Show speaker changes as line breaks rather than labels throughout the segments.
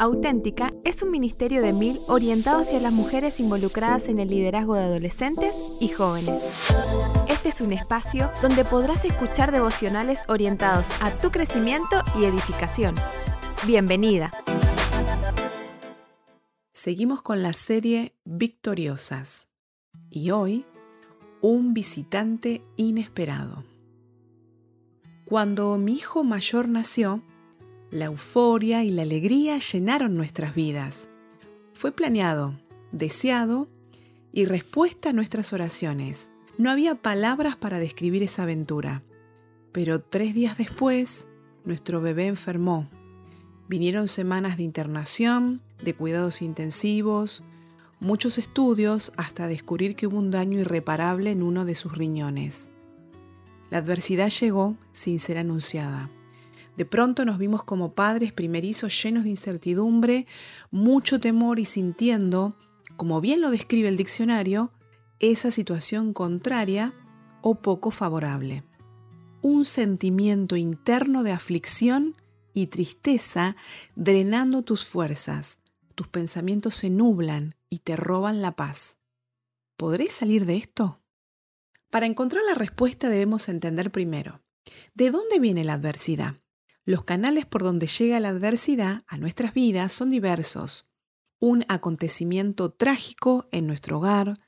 Auténtica es un ministerio de mil orientado hacia las mujeres involucradas en el liderazgo de adolescentes y jóvenes. Este es un espacio donde podrás escuchar devocionales orientados a tu crecimiento y edificación. Bienvenida.
Seguimos con la serie Victoriosas y hoy un visitante inesperado. Cuando mi hijo mayor nació, la euforia y la alegría llenaron nuestras vidas. Fue planeado, deseado y respuesta a nuestras oraciones. No había palabras para describir esa aventura. Pero tres días después, nuestro bebé enfermó. Vinieron semanas de internación, de cuidados intensivos, muchos estudios hasta descubrir que hubo un daño irreparable en uno de sus riñones. La adversidad llegó sin ser anunciada. De pronto nos vimos como padres primerizos llenos de incertidumbre, mucho temor y sintiendo, como bien lo describe el diccionario, esa situación contraria o poco favorable. Un sentimiento interno de aflicción y tristeza drenando tus fuerzas. Tus pensamientos se nublan y te roban la paz. ¿Podré salir de esto? Para encontrar la respuesta debemos entender primero, ¿de dónde viene la adversidad? Los canales por donde llega la adversidad a nuestras vidas son diversos. Un acontecimiento trágico en nuestro hogar,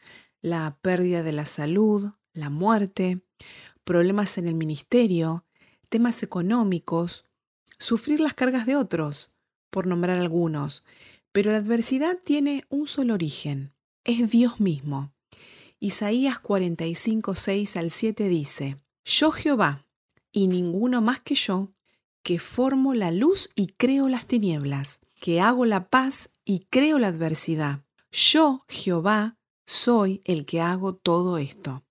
la pérdida de la salud, la muerte, problemas en el ministerio, temas económicos, sufrir las cargas de otros, por nombrar algunos. Pero la adversidad tiene un solo origen, es Dios mismo. Isaías 45, 6 al 7 dice, Yo Jehová, y ninguno más que yo, que formo la luz y creo las tinieblas, que hago la paz y creo la adversidad. Yo, Jehová, soy el que hago todo esto.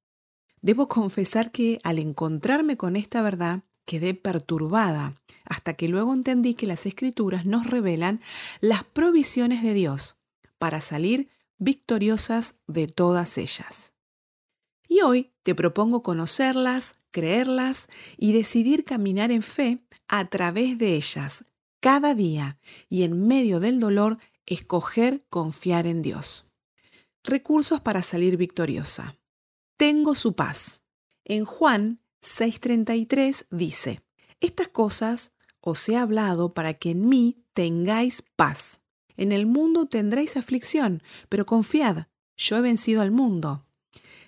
Debo confesar que al encontrarme con esta verdad quedé perturbada, hasta que luego entendí que las escrituras nos revelan las provisiones de Dios para salir victoriosas de todas ellas. Y hoy te propongo conocerlas, creerlas y decidir caminar en fe a través de ellas, cada día, y en medio del dolor, escoger confiar en Dios. Recursos para salir victoriosa. Tengo su paz. En Juan 6:33 dice, Estas cosas os he hablado para que en mí tengáis paz. En el mundo tendréis aflicción, pero confiad, yo he vencido al mundo.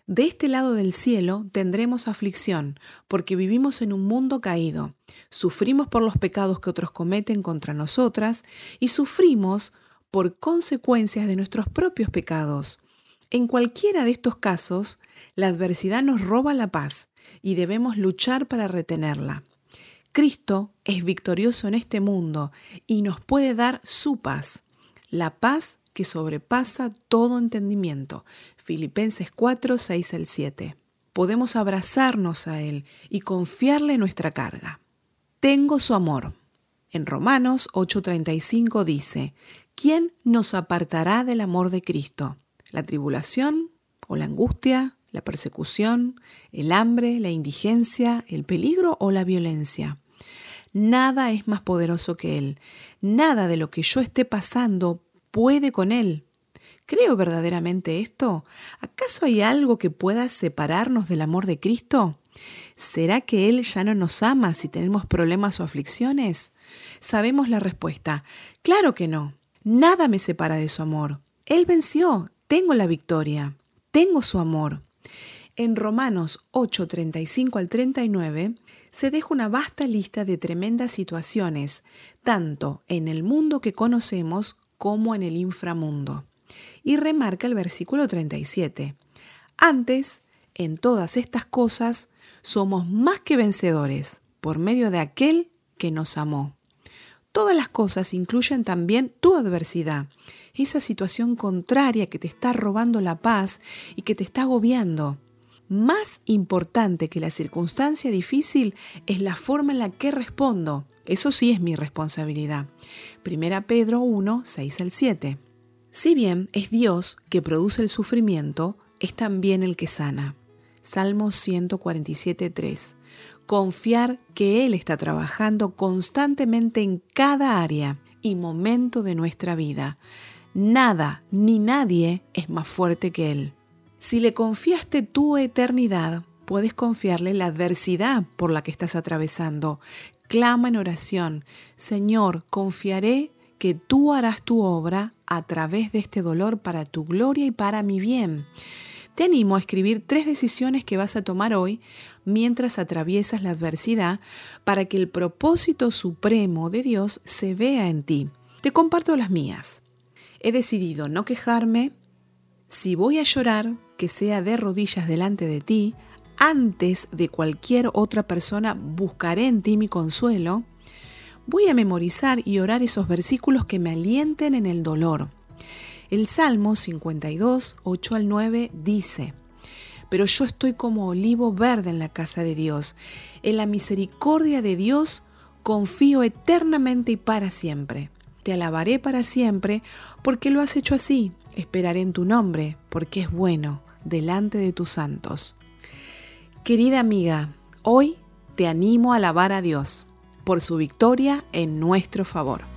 De este lado del cielo tendremos aflicción, porque vivimos en un mundo caído. Sufrimos por los pecados que otros cometen contra nosotras y sufrimos por consecuencias de nuestros propios pecados. En cualquiera de estos casos, la adversidad nos roba la paz y debemos luchar para retenerla. Cristo es victorioso en este mundo y nos puede dar su paz, la paz que sobrepasa todo entendimiento. Filipenses 4, 6 al 7. Podemos abrazarnos a Él y confiarle nuestra carga. Tengo su amor. En Romanos 8:35 dice, ¿quién nos apartará del amor de Cristo? ¿La tribulación o la angustia, la persecución, el hambre, la indigencia, el peligro o la violencia? Nada es más poderoso que Él. Nada de lo que yo esté pasando puede con Él. ¿Creo verdaderamente esto? ¿Acaso hay algo que pueda separarnos del amor de Cristo? ¿Será que Él ya no nos ama si tenemos problemas o aflicciones? Sabemos la respuesta. Claro que no. Nada me separa de su amor. Él venció. Tengo la victoria. Tengo su amor. En Romanos 8, 35 al 39 se deja una vasta lista de tremendas situaciones, tanto en el mundo que conocemos como en el inframundo. Y remarca el versículo 37. Antes, en todas estas cosas, somos más que vencedores por medio de aquel que nos amó. Todas las cosas incluyen también tu adversidad, esa situación contraria que te está robando la paz y que te está agobiando. Más importante que la circunstancia difícil es la forma en la que respondo, eso sí es mi responsabilidad. Primera Pedro 1, 6 al 7. Si bien es Dios que produce el sufrimiento, es también el que sana. Salmo 147, 3. Confiar que Él está trabajando constantemente en cada área y momento de nuestra vida. Nada ni nadie es más fuerte que Él. Si le confiaste tu eternidad, puedes confiarle la adversidad por la que estás atravesando. Clama en oración, Señor, confiaré que tú harás tu obra a través de este dolor para tu gloria y para mi bien. Te animo a escribir tres decisiones que vas a tomar hoy mientras atraviesas la adversidad para que el propósito supremo de Dios se vea en ti. Te comparto las mías. He decidido no quejarme. Si voy a llorar, que sea de rodillas delante de ti. Antes de cualquier otra persona buscaré en ti mi consuelo voy a memorizar y orar esos versículos que me alienten en el dolor. El Salmo 52, 8 al 9 dice, Pero yo estoy como olivo verde en la casa de Dios. En la misericordia de Dios confío eternamente y para siempre. Te alabaré para siempre porque lo has hecho así. Esperaré en tu nombre porque es bueno delante de tus santos. Querida amiga, hoy te animo a alabar a Dios por su victoria en nuestro favor.